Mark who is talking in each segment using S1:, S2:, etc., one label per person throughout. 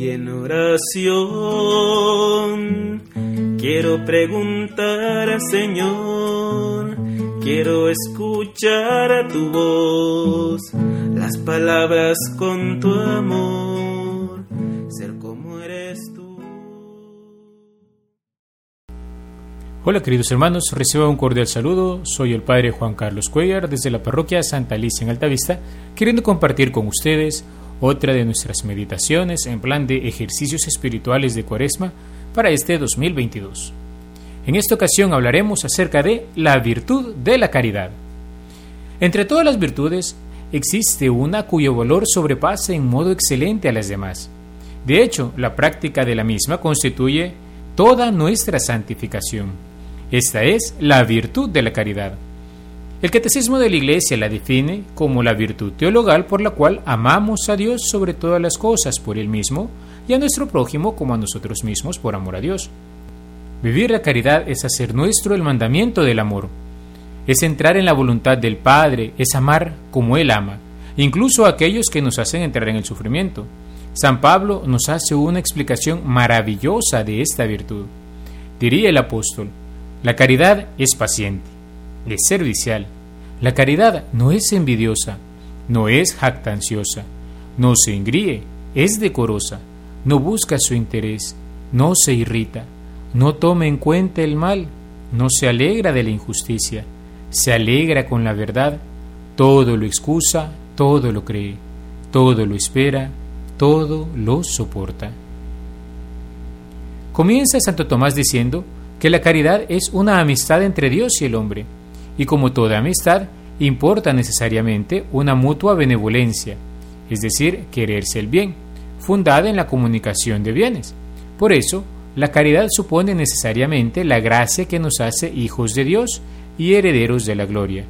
S1: Y en oración quiero preguntar al Señor, quiero escuchar a tu voz, las palabras con tu amor, ser como eres tú.
S2: Hola queridos hermanos, recibo un cordial saludo. Soy el Padre Juan Carlos Cuellar desde la parroquia Santa Alicia en Altavista, queriendo compartir con ustedes otra de nuestras meditaciones en plan de ejercicios espirituales de Cuaresma para este 2022. En esta ocasión hablaremos acerca de la virtud de la caridad. Entre todas las virtudes, existe una cuyo valor sobrepasa en modo excelente a las demás. De hecho, la práctica de la misma constituye toda nuestra santificación. Esta es la virtud de la caridad. El catecismo de la Iglesia la define como la virtud teologal por la cual amamos a Dios sobre todas las cosas por Él mismo y a nuestro prójimo como a nosotros mismos por amor a Dios. Vivir la caridad es hacer nuestro el mandamiento del amor. Es entrar en la voluntad del Padre, es amar como Él ama, incluso a aquellos que nos hacen entrar en el sufrimiento. San Pablo nos hace una explicación maravillosa de esta virtud. Diría el apóstol, la caridad es paciente es servicial. La caridad no es envidiosa, no es jactanciosa, no se engríe, es decorosa, no busca su interés, no se irrita, no toma en cuenta el mal, no se alegra de la injusticia, se alegra con la verdad, todo lo excusa, todo lo cree, todo lo espera, todo lo soporta. Comienza Santo Tomás diciendo que la caridad es una amistad entre Dios y el hombre, y como toda amistad, importa necesariamente una mutua benevolencia, es decir, quererse el bien, fundada en la comunicación de bienes. Por eso, la caridad supone necesariamente la gracia que nos hace hijos de Dios y herederos de la gloria.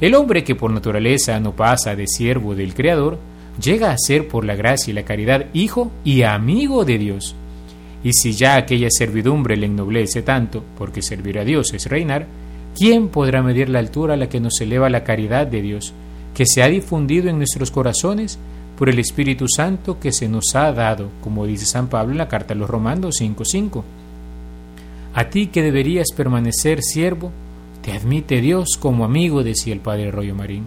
S2: El hombre que por naturaleza no pasa de siervo del Creador, llega a ser por la gracia y la caridad hijo y amigo de Dios. Y si ya aquella servidumbre le ennoblece tanto, porque servir a Dios es reinar, ¿Quién podrá medir la altura a la que nos eleva la caridad de Dios, que se ha difundido en nuestros corazones por el Espíritu Santo que se nos ha dado, como dice San Pablo en la carta a los Romanos 5.5? A ti que deberías permanecer siervo, te admite Dios como amigo, decía el Padre Rollo Marín.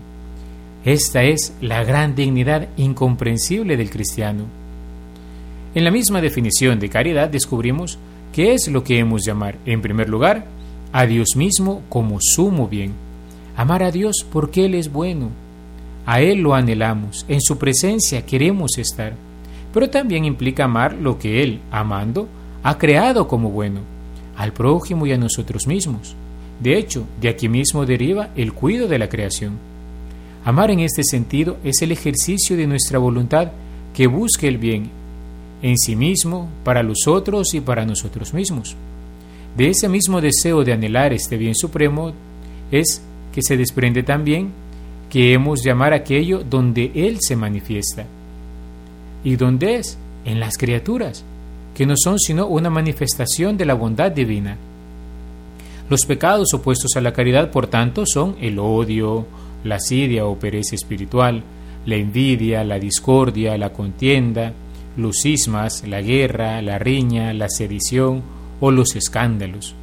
S2: Esta es la gran dignidad incomprensible del cristiano. En la misma definición de caridad descubrimos qué es lo que hemos llamar, en primer lugar, a Dios mismo como sumo bien. Amar a Dios porque Él es bueno. A Él lo anhelamos, en su presencia queremos estar. Pero también implica amar lo que Él, amando, ha creado como bueno, al prójimo y a nosotros mismos. De hecho, de aquí mismo deriva el cuidado de la creación. Amar en este sentido es el ejercicio de nuestra voluntad que busque el bien en sí mismo, para los otros y para nosotros mismos. De ese mismo deseo de anhelar este bien supremo es que se desprende también que hemos llamar aquello donde Él se manifiesta. ¿Y dónde es? En las criaturas, que no son sino una manifestación de la bondad divina. Los pecados opuestos a la caridad, por tanto, son el odio, la asidia o pereza espiritual, la envidia, la discordia, la contienda, los cismas, la guerra, la riña, la sedición, o los escándalos.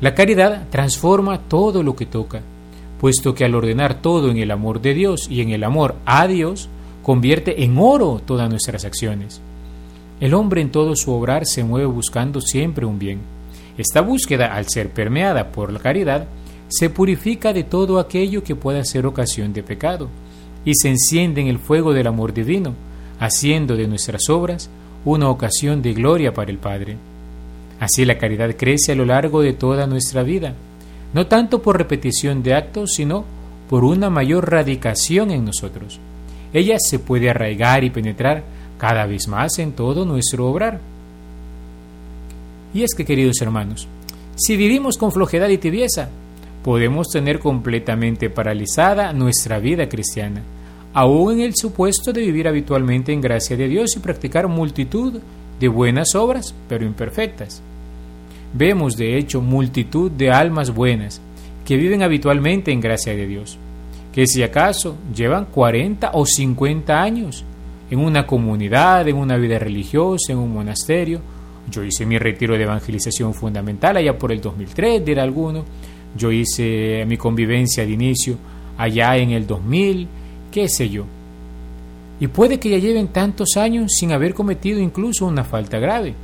S2: La caridad transforma todo lo que toca, puesto que al ordenar todo en el amor de Dios y en el amor a Dios, convierte en oro todas nuestras acciones. El hombre en todo su obrar se mueve buscando siempre un bien. Esta búsqueda, al ser permeada por la caridad, se purifica de todo aquello que pueda ser ocasión de pecado, y se enciende en el fuego del amor divino, haciendo de nuestras obras una ocasión de gloria para el Padre. Así la caridad crece a lo largo de toda nuestra vida, no tanto por repetición de actos, sino por una mayor radicación en nosotros. Ella se puede arraigar y penetrar cada vez más en todo nuestro obrar. Y es que, queridos hermanos, si vivimos con flojedad y tibieza, podemos tener completamente paralizada nuestra vida cristiana, aún en el supuesto de vivir habitualmente en gracia de Dios y practicar multitud de buenas obras, pero imperfectas. Vemos, de hecho, multitud de almas buenas que viven habitualmente en gracia de Dios, que si acaso llevan 40 o 50 años en una comunidad, en una vida religiosa, en un monasterio. Yo hice mi retiro de evangelización fundamental allá por el 2003, dirá alguno. Yo hice mi convivencia de inicio allá en el 2000, qué sé yo. Y puede que ya lleven tantos años sin haber cometido incluso una falta grave.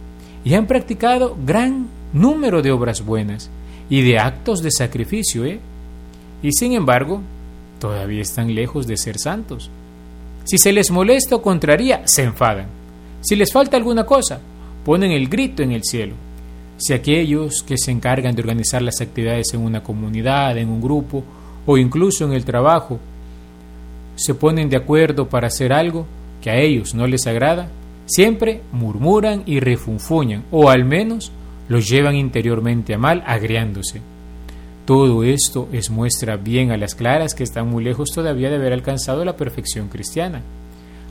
S2: Y han practicado gran número de obras buenas y de actos de sacrificio, ¿eh? Y sin embargo, todavía están lejos de ser santos. Si se les molesta o contraría, se enfadan. Si les falta alguna cosa, ponen el grito en el cielo. Si aquellos que se encargan de organizar las actividades en una comunidad, en un grupo o incluso en el trabajo, se ponen de acuerdo para hacer algo que a ellos no les agrada, siempre murmuran y refunfuñan, o al menos los llevan interiormente a mal, agriándose. Todo esto es muestra bien a las claras que están muy lejos todavía de haber alcanzado la perfección cristiana.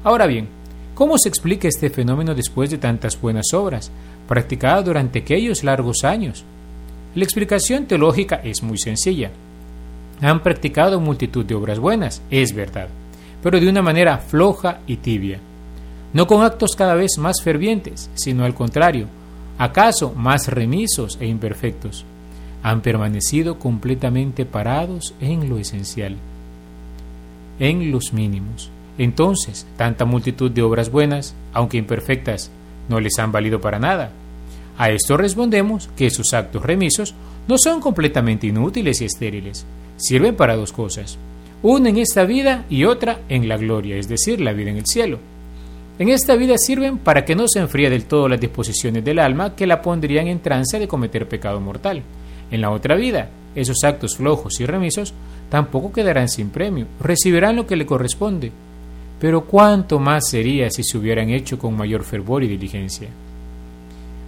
S2: Ahora bien, ¿cómo se explica este fenómeno después de tantas buenas obras, practicadas durante aquellos largos años? La explicación teológica es muy sencilla. Han practicado multitud de obras buenas, es verdad, pero de una manera floja y tibia. No con actos cada vez más fervientes, sino al contrario, acaso más remisos e imperfectos han permanecido completamente parados en lo esencial, en los mínimos. Entonces, tanta multitud de obras buenas, aunque imperfectas, no les han valido para nada. A esto respondemos que sus actos remisos no son completamente inútiles y estériles, sirven para dos cosas, una en esta vida y otra en la gloria, es decir, la vida en el cielo. En esta vida sirven para que no se enfríe del todo las disposiciones del alma que la pondrían en trance de cometer pecado mortal en la otra vida, esos actos flojos y remisos tampoco quedarán sin premio, recibirán lo que le corresponde. Pero cuánto más sería si se hubieran hecho con mayor fervor y diligencia.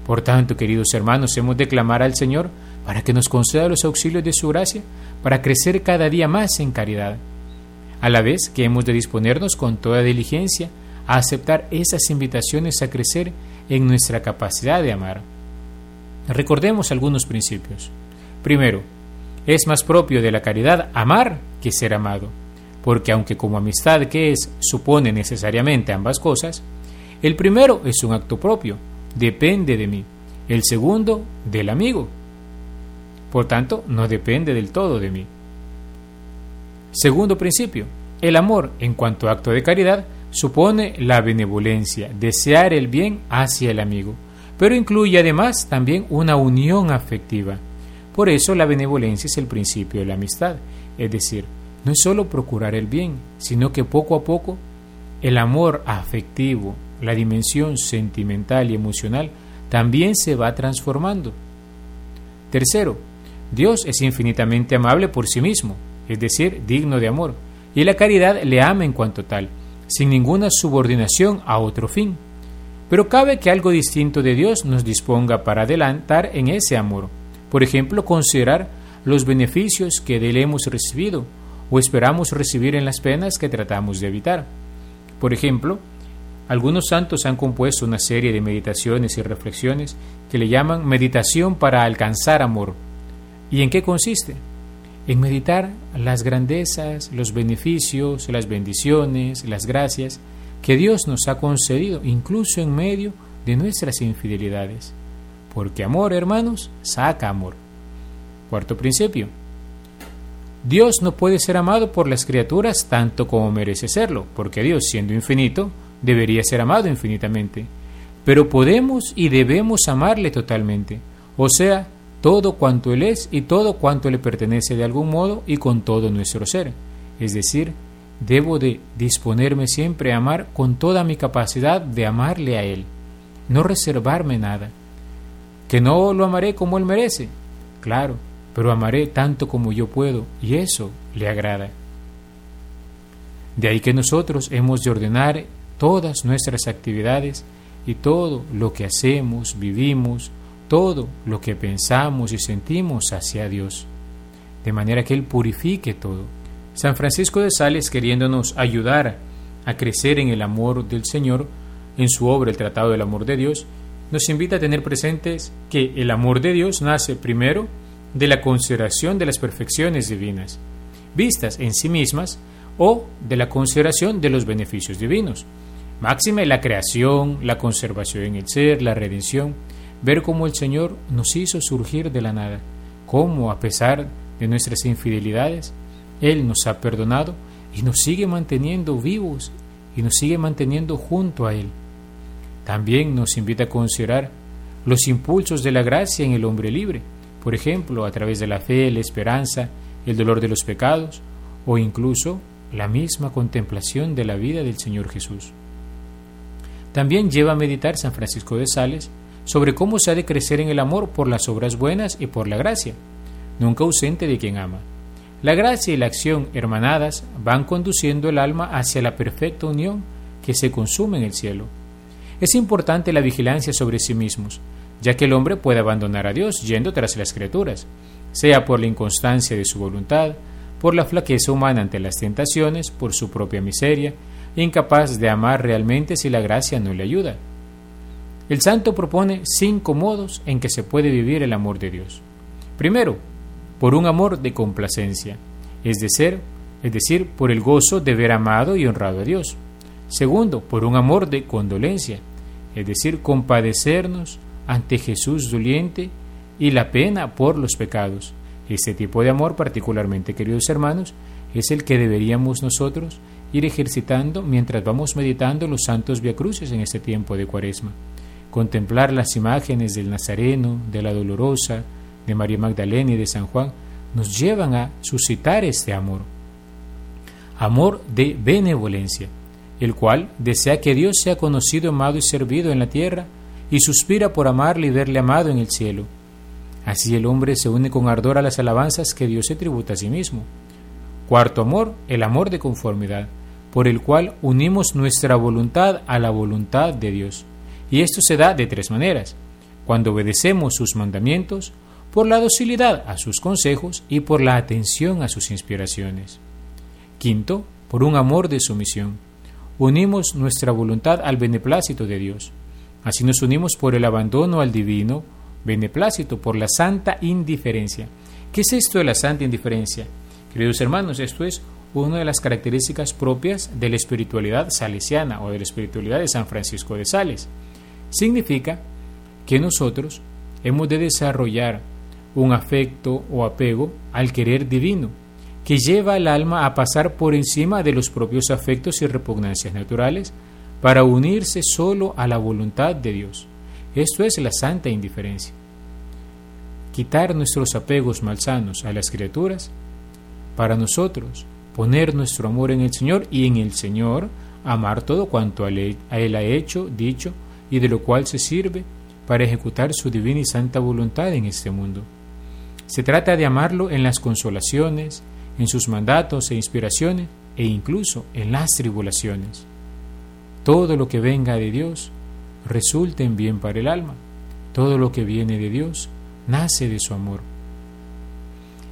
S2: Por tanto, queridos hermanos, hemos de clamar al Señor para que nos conceda los auxilios de su gracia, para crecer cada día más en caridad, a la vez que hemos de disponernos con toda diligencia a aceptar esas invitaciones a crecer en nuestra capacidad de amar. Recordemos algunos principios. Primero, es más propio de la caridad amar que ser amado, porque aunque como amistad que es supone necesariamente ambas cosas, el primero es un acto propio, depende de mí, el segundo del amigo. Por tanto, no depende del todo de mí. Segundo principio, el amor en cuanto acto de caridad supone la benevolencia, desear el bien hacia el amigo, pero incluye además también una unión afectiva por eso la benevolencia es el principio de la amistad, es decir, no es solo procurar el bien, sino que poco a poco el amor afectivo, la dimensión sentimental y emocional también se va transformando. Tercero, Dios es infinitamente amable por sí mismo, es decir, digno de amor, y la caridad le ama en cuanto tal, sin ninguna subordinación a otro fin. Pero cabe que algo distinto de Dios nos disponga para adelantar en ese amor por ejemplo, considerar los beneficios que de él hemos recibido o esperamos recibir en las penas que tratamos de evitar. Por ejemplo, algunos santos han compuesto una serie de meditaciones y reflexiones que le llaman meditación para alcanzar amor. ¿Y en qué consiste? En meditar las grandezas, los beneficios, las bendiciones, las gracias que Dios nos ha concedido, incluso en medio de nuestras infidelidades porque amor, hermanos, saca amor. Cuarto principio. Dios no puede ser amado por las criaturas tanto como merece serlo, porque Dios, siendo infinito, debería ser amado infinitamente. Pero podemos y debemos amarle totalmente, o sea, todo cuanto Él es y todo cuanto le pertenece de algún modo y con todo nuestro ser. Es decir, debo de disponerme siempre a amar con toda mi capacidad de amarle a Él, no reservarme nada que no lo amaré como él merece, claro, pero amaré tanto como yo puedo y eso le agrada. De ahí que nosotros hemos de ordenar todas nuestras actividades y todo lo que hacemos, vivimos, todo lo que pensamos y sentimos hacia Dios, de manera que Él purifique todo. San Francisco de Sales, queriéndonos ayudar a crecer en el amor del Señor, en su obra El Tratado del Amor de Dios, nos invita a tener presentes que el amor de Dios nace primero de la consideración de las perfecciones divinas, vistas en sí mismas, o de la consideración de los beneficios divinos. Máxime la creación, la conservación en el ser, la redención, ver cómo el Señor nos hizo surgir de la nada, cómo a pesar de nuestras infidelidades, Él nos ha perdonado y nos sigue manteniendo vivos y nos sigue manteniendo junto a Él. También nos invita a considerar los impulsos de la gracia en el hombre libre, por ejemplo, a través de la fe, la esperanza, el dolor de los pecados o incluso la misma contemplación de la vida del Señor Jesús. También lleva a meditar San Francisco de Sales sobre cómo se ha de crecer en el amor por las obras buenas y por la gracia, nunca ausente de quien ama. La gracia y la acción hermanadas van conduciendo el alma hacia la perfecta unión que se consume en el cielo. Es importante la vigilancia sobre sí mismos, ya que el hombre puede abandonar a Dios yendo tras las criaturas, sea por la inconstancia de su voluntad, por la flaqueza humana ante las tentaciones, por su propia miseria, incapaz de amar realmente si la gracia no le ayuda. El santo propone cinco modos en que se puede vivir el amor de Dios. Primero, por un amor de complacencia, es decir, por el gozo de ver amado y honrado a Dios. Segundo, por un amor de condolencia, es decir, compadecernos ante Jesús doliente y la pena por los pecados. Este tipo de amor, particularmente, queridos hermanos, es el que deberíamos nosotros ir ejercitando mientras vamos meditando los santos viacruces en este tiempo de Cuaresma. Contemplar las imágenes del Nazareno, de la Dolorosa, de María Magdalena y de San Juan nos llevan a suscitar este amor. Amor de benevolencia, el cual desea que Dios sea conocido, amado y servido en la tierra y suspira por amarle y verle amado en el cielo. Así el hombre se une con ardor a las alabanzas que Dios se tributa a sí mismo. Cuarto amor, el amor de conformidad, por el cual unimos nuestra voluntad a la voluntad de Dios. Y esto se da de tres maneras. Cuando obedecemos sus mandamientos, por la docilidad a sus consejos y por la atención a sus inspiraciones. Quinto, por un amor de sumisión. Unimos nuestra voluntad al beneplácito de Dios. Así nos unimos por el abandono al divino beneplácito, por la santa indiferencia. ¿Qué es esto de la santa indiferencia? Queridos hermanos, esto es una de las características propias de la espiritualidad salesiana o de la espiritualidad de San Francisco de Sales. Significa que nosotros hemos de desarrollar un afecto o apego al querer divino, que lleva al alma a pasar por encima de los propios afectos y repugnancias naturales para unirse solo a la voluntad de Dios. Esto es la santa indiferencia. Quitar nuestros apegos malsanos a las criaturas para nosotros poner nuestro amor en el Señor y en el Señor amar todo cuanto a Él ha hecho, dicho y de lo cual se sirve para ejecutar su divina y santa voluntad en este mundo. Se trata de amarlo en las consolaciones, en sus mandatos e inspiraciones e incluso en las tribulaciones. Todo lo que venga de Dios resulta en bien para el alma. Todo lo que viene de Dios nace de su amor.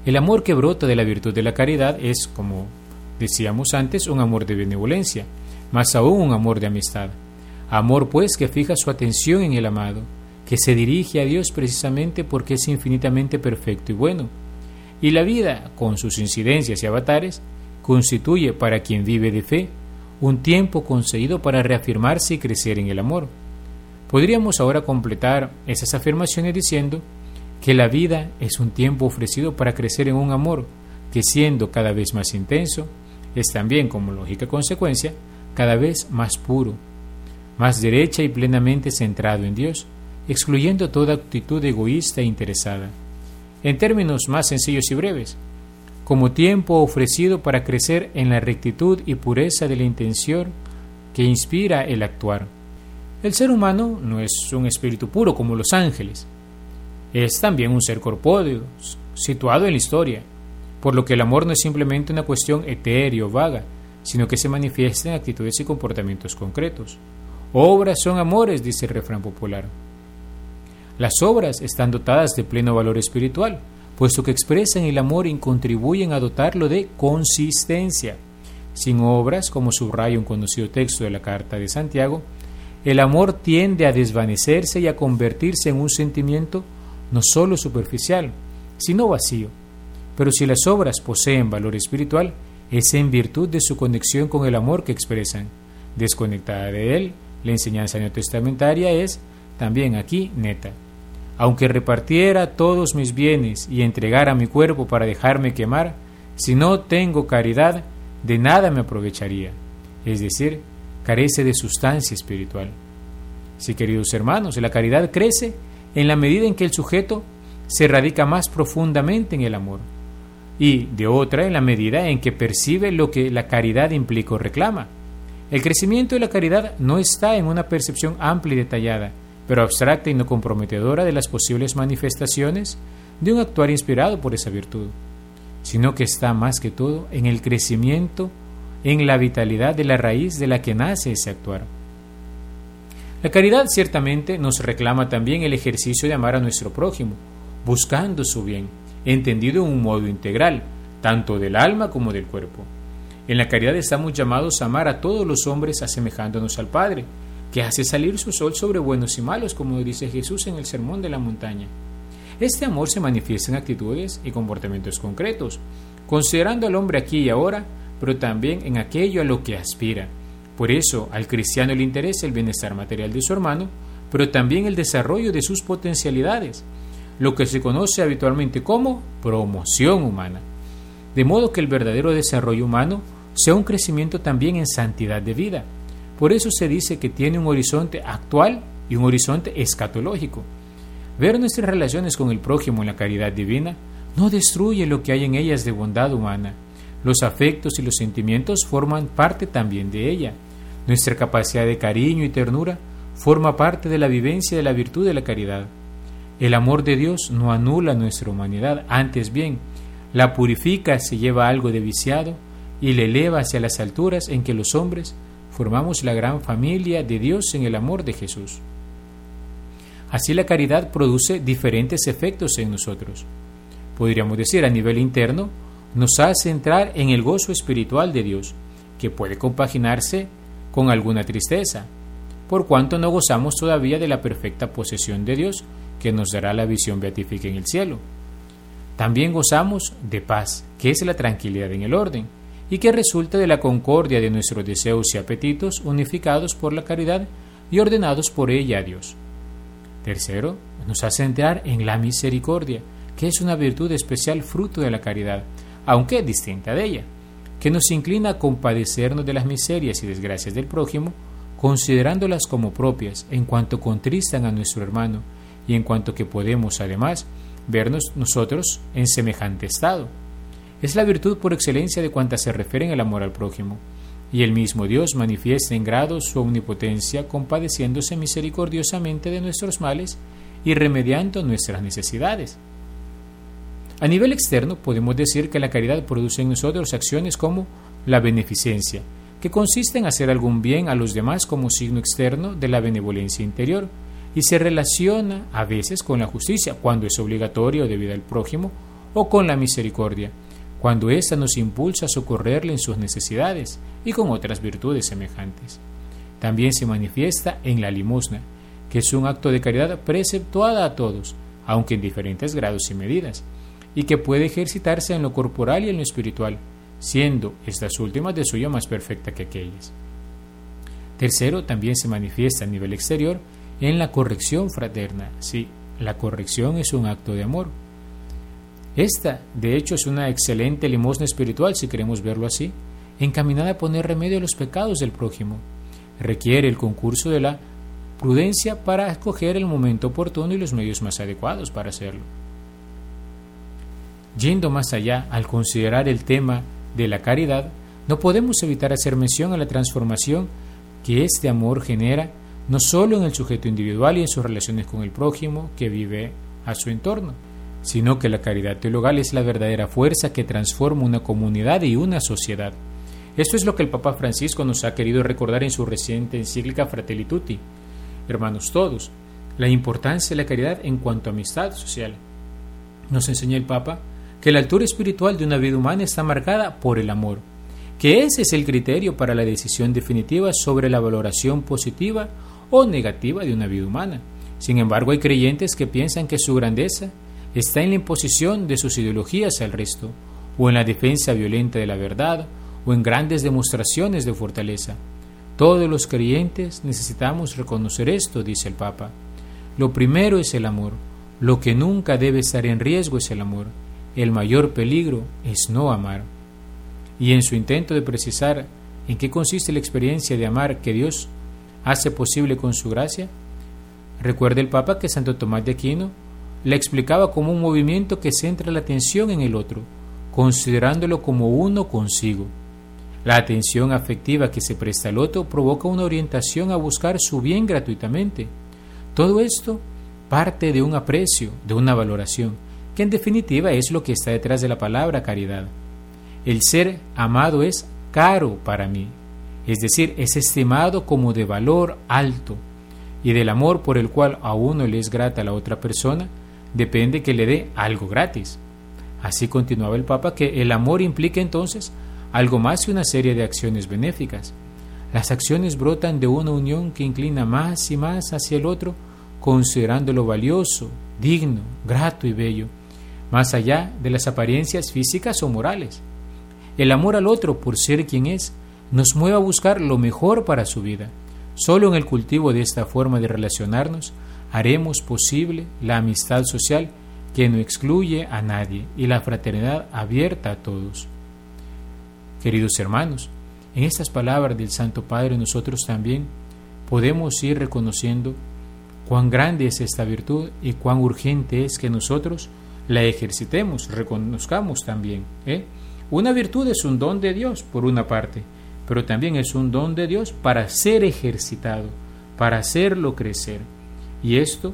S2: El amor que brota de la virtud de la caridad es, como decíamos antes, un amor de benevolencia, más aún un amor de amistad. Amor, pues, que fija su atención en el amado, que se dirige a Dios precisamente porque es infinitamente perfecto y bueno. Y la vida, con sus incidencias y avatares, constituye para quien vive de fe un tiempo conseguido para reafirmarse y crecer en el amor. Podríamos ahora completar esas afirmaciones diciendo que la vida es un tiempo ofrecido para crecer en un amor que siendo cada vez más intenso, es también como lógica consecuencia, cada vez más puro, más derecha y plenamente centrado en Dios, excluyendo toda actitud egoísta e interesada. En términos más sencillos y breves, como tiempo ofrecido para crecer en la rectitud y pureza de la intención que inspira el actuar. El ser humano no es un espíritu puro como los ángeles, es también un ser corpóreo, situado en la historia, por lo que el amor no es simplemente una cuestión etérea o vaga, sino que se manifiesta en actitudes y comportamientos concretos. Obras son amores, dice el refrán popular. Las obras están dotadas de pleno valor espiritual, puesto que expresan el amor y contribuyen a dotarlo de consistencia. Sin obras, como subraya un conocido texto de la Carta de Santiago, el amor tiende a desvanecerse y a convertirse en un sentimiento no solo superficial, sino vacío. Pero si las obras poseen valor espiritual, es en virtud de su conexión con el amor que expresan, Desconectada de él, la enseñanza neotestamentaria es también aquí neta. Aunque repartiera todos mis bienes y entregara mi cuerpo para dejarme quemar, si no tengo caridad, de nada me aprovecharía. Es decir, carece de sustancia espiritual. Sí, queridos hermanos, la caridad crece en la medida en que el sujeto se radica más profundamente en el amor y de otra en la medida en que percibe lo que la caridad implica o reclama. El crecimiento de la caridad no está en una percepción amplia y detallada, pero abstracta y no comprometedora de las posibles manifestaciones de un actuar inspirado por esa virtud, sino que está más que todo en el crecimiento, en la vitalidad de la raíz de la que nace ese actuar. La caridad ciertamente nos reclama también el ejercicio de amar a nuestro prójimo, buscando su bien, entendido en un modo integral, tanto del alma como del cuerpo. En la caridad estamos llamados a amar a todos los hombres asemejándonos al Padre, que hace salir su sol sobre buenos y malos, como dice Jesús en el Sermón de la Montaña. Este amor se manifiesta en actitudes y comportamientos concretos, considerando al hombre aquí y ahora, pero también en aquello a lo que aspira. Por eso al cristiano le interesa el bienestar material de su hermano, pero también el desarrollo de sus potencialidades, lo que se conoce habitualmente como promoción humana. De modo que el verdadero desarrollo humano sea un crecimiento también en santidad de vida, por eso se dice que tiene un horizonte actual y un horizonte escatológico. Ver nuestras relaciones con el prójimo en la caridad divina no destruye lo que hay en ellas de bondad humana. Los afectos y los sentimientos forman parte también de ella. Nuestra capacidad de cariño y ternura forma parte de la vivencia de la virtud de la caridad. El amor de Dios no anula nuestra humanidad, antes bien, la purifica si lleva algo de viciado y le eleva hacia las alturas en que los hombres formamos la gran familia de Dios en el amor de Jesús. Así la caridad produce diferentes efectos en nosotros. Podríamos decir a nivel interno, nos hace entrar en el gozo espiritual de Dios, que puede compaginarse con alguna tristeza, por cuanto no gozamos todavía de la perfecta posesión de Dios, que nos dará la visión beatífica en el cielo. También gozamos de paz, que es la tranquilidad en el orden, y que resulta de la concordia de nuestros deseos y apetitos unificados por la caridad y ordenados por ella a Dios. Tercero, nos hace entrar en la misericordia, que es una virtud especial fruto de la caridad, aunque distinta de ella, que nos inclina a compadecernos de las miserias y desgracias del prójimo, considerándolas como propias en cuanto contristan a nuestro hermano y en cuanto que podemos además vernos nosotros en semejante estado es la virtud por excelencia de cuantas se refieren al amor al prójimo, y el mismo Dios manifiesta en grado su omnipotencia compadeciéndose misericordiosamente de nuestros males y remediando nuestras necesidades. A nivel externo podemos decir que la caridad produce en nosotros acciones como la beneficencia, que consiste en hacer algún bien a los demás como signo externo de la benevolencia interior, y se relaciona a veces con la justicia, cuando es obligatorio debido al prójimo, o con la misericordia, cuando ésta nos impulsa a socorrerle en sus necesidades y con otras virtudes semejantes. También se manifiesta en la limosna, que es un acto de caridad preceptuada a todos, aunque en diferentes grados y medidas, y que puede ejercitarse en lo corporal y en lo espiritual, siendo estas últimas de suyo más perfecta que aquellas. Tercero, también se manifiesta a nivel exterior en la corrección fraterna. Sí, la corrección es un acto de amor, esta, de hecho, es una excelente limosna espiritual, si queremos verlo así, encaminada a poner remedio a los pecados del prójimo. Requiere el concurso de la prudencia para escoger el momento oportuno y los medios más adecuados para hacerlo. Yendo más allá, al considerar el tema de la caridad, no podemos evitar hacer mención a la transformación que este amor genera no solo en el sujeto individual y en sus relaciones con el prójimo que vive a su entorno, sino que la caridad teologal es la verdadera fuerza que transforma una comunidad y una sociedad. Esto es lo que el Papa Francisco nos ha querido recordar en su reciente encíclica Fratelli Tutti. Hermanos todos, la importancia de la caridad en cuanto a amistad social. Nos enseña el Papa que la altura espiritual de una vida humana está marcada por el amor, que ese es el criterio para la decisión definitiva sobre la valoración positiva o negativa de una vida humana. Sin embargo, hay creyentes que piensan que su grandeza está en la imposición de sus ideologías al resto, o en la defensa violenta de la verdad, o en grandes demostraciones de fortaleza. Todos los creyentes necesitamos reconocer esto, dice el Papa. Lo primero es el amor. Lo que nunca debe estar en riesgo es el amor. El mayor peligro es no amar. Y en su intento de precisar en qué consiste la experiencia de amar que Dios hace posible con su gracia, recuerda el Papa que Santo Tomás de Aquino la explicaba como un movimiento que centra la atención en el otro, considerándolo como uno consigo. La atención afectiva que se presta al otro provoca una orientación a buscar su bien gratuitamente. Todo esto parte de un aprecio, de una valoración, que en definitiva es lo que está detrás de la palabra caridad. El ser amado es caro para mí, es decir, es estimado como de valor alto, y del amor por el cual a uno le es grata la otra persona, depende que le dé algo gratis. Así continuaba el Papa que el amor implica entonces algo más que una serie de acciones benéficas. Las acciones brotan de una unión que inclina más y más hacia el otro, considerándolo valioso, digno, grato y bello, más allá de las apariencias físicas o morales. El amor al otro por ser quien es nos mueve a buscar lo mejor para su vida. Solo en el cultivo de esta forma de relacionarnos haremos posible la amistad social que no excluye a nadie y la fraternidad abierta a todos. Queridos hermanos, en estas palabras del Santo Padre nosotros también podemos ir reconociendo cuán grande es esta virtud y cuán urgente es que nosotros la ejercitemos, reconozcamos también. ¿eh? Una virtud es un don de Dios, por una parte, pero también es un don de Dios para ser ejercitado, para hacerlo crecer. Y esto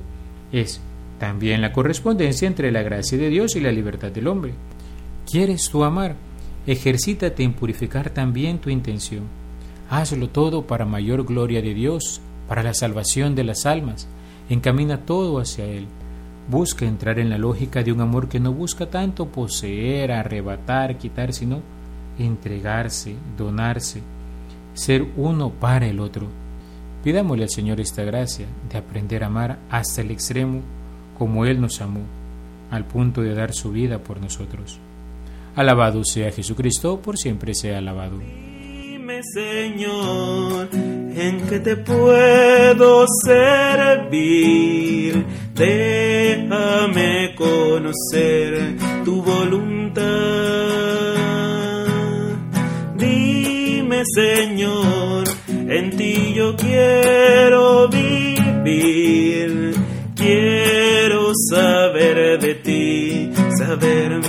S2: es también la correspondencia entre la gracia de Dios y la libertad del hombre. ¿Quieres tú amar? Ejercítate en purificar también tu intención. Hazlo todo para mayor gloria de Dios, para la salvación de las almas. Encamina todo hacia Él. Busca entrar en la lógica de un amor que no busca tanto poseer, arrebatar, quitar, sino entregarse, donarse, ser uno para el otro. Pidámosle al Señor esta gracia de aprender a amar hasta el extremo como Él nos amó, al punto de dar su vida por nosotros. Alabado sea Jesucristo, por siempre sea alabado.
S1: Dime, Señor, en te puedo servir. Déjame conocer tu voluntad. Dime, Señor, en ti yo quiero vivir, quiero saber de ti, saber